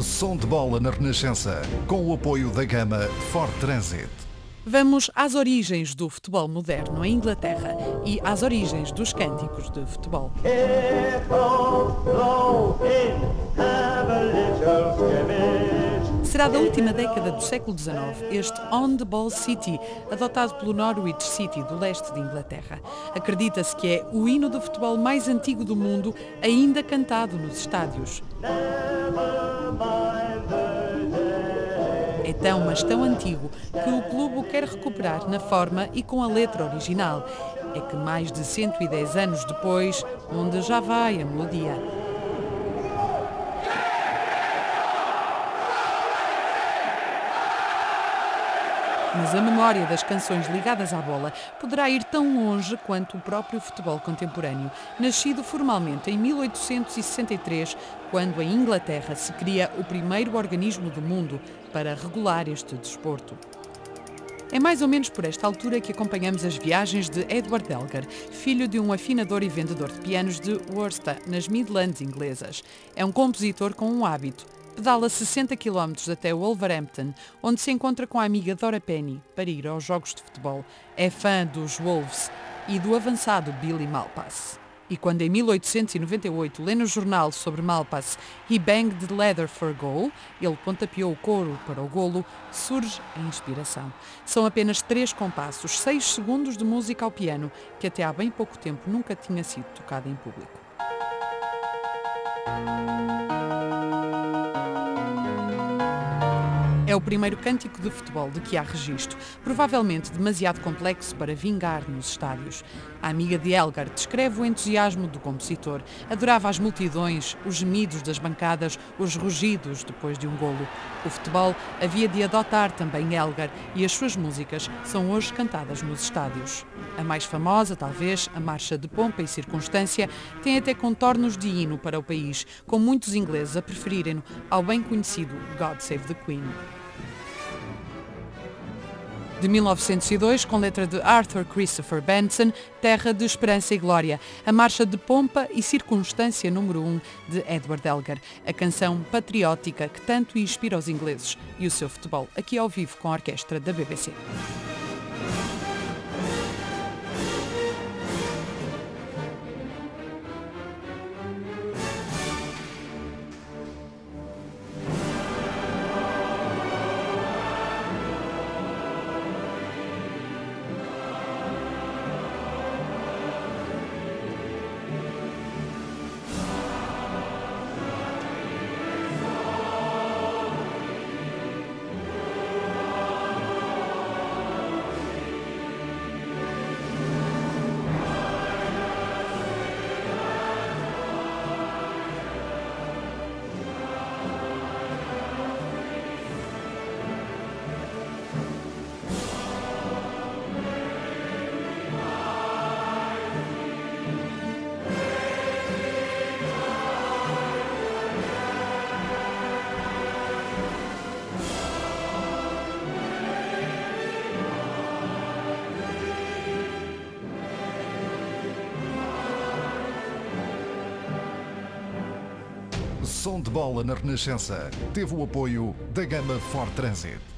Som de bola na Renascença, com o apoio da gama Ford Transit. Vamos às origens do futebol moderno em Inglaterra e às origens dos cânticos de futebol. Será da última década do século XIX este On the Ball City, adotado pelo Norwich City do leste de Inglaterra. Acredita-se que é o hino do futebol mais antigo do mundo, ainda cantado nos estádios. É tão, mas tão antigo que o clube o quer recuperar na forma e com a letra original. É que mais de 110 anos depois, onde já vai a melodia. Mas a memória das canções ligadas à bola poderá ir tão longe quanto o próprio futebol contemporâneo, nascido formalmente em 1863, quando em Inglaterra se cria o primeiro organismo do mundo para regular este desporto. É mais ou menos por esta altura que acompanhamos as viagens de Edward Elgar, filho de um afinador e vendedor de pianos de Worcester, nas Midlands inglesas. É um compositor com um hábito, pedala 60 km até Wolverhampton, onde se encontra com a amiga Dora Penny para ir aos jogos de futebol. É fã dos Wolves e do avançado Billy Malpass. E quando em 1898 lê no jornal sobre Malpass He banged the leather for goal, ele pontapeou o couro para o golo, surge a inspiração. São apenas três compassos, seis segundos de música ao piano, que até há bem pouco tempo nunca tinha sido tocada em público. É o primeiro cântico de futebol de que há registro, provavelmente demasiado complexo para vingar nos estádios. A amiga de Elgar descreve o entusiasmo do compositor. Adorava as multidões, os gemidos das bancadas, os rugidos depois de um golo. O futebol havia de adotar também Elgar e as suas músicas são hoje cantadas nos estádios. A mais famosa, talvez, a Marcha de Pompa e Circunstância, tem até contornos de hino para o país, com muitos ingleses a preferirem-no ao bem conhecido God Save the Queen de 1902, com letra de Arthur Christopher Benson, Terra de Esperança e Glória, a marcha de pompa e circunstância número 1 de Edward Elgar, a canção patriótica que tanto inspira os ingleses e o seu futebol, aqui ao vivo com a orquestra da BBC. Som de bola na Renascença teve o apoio da gama Ford Transit.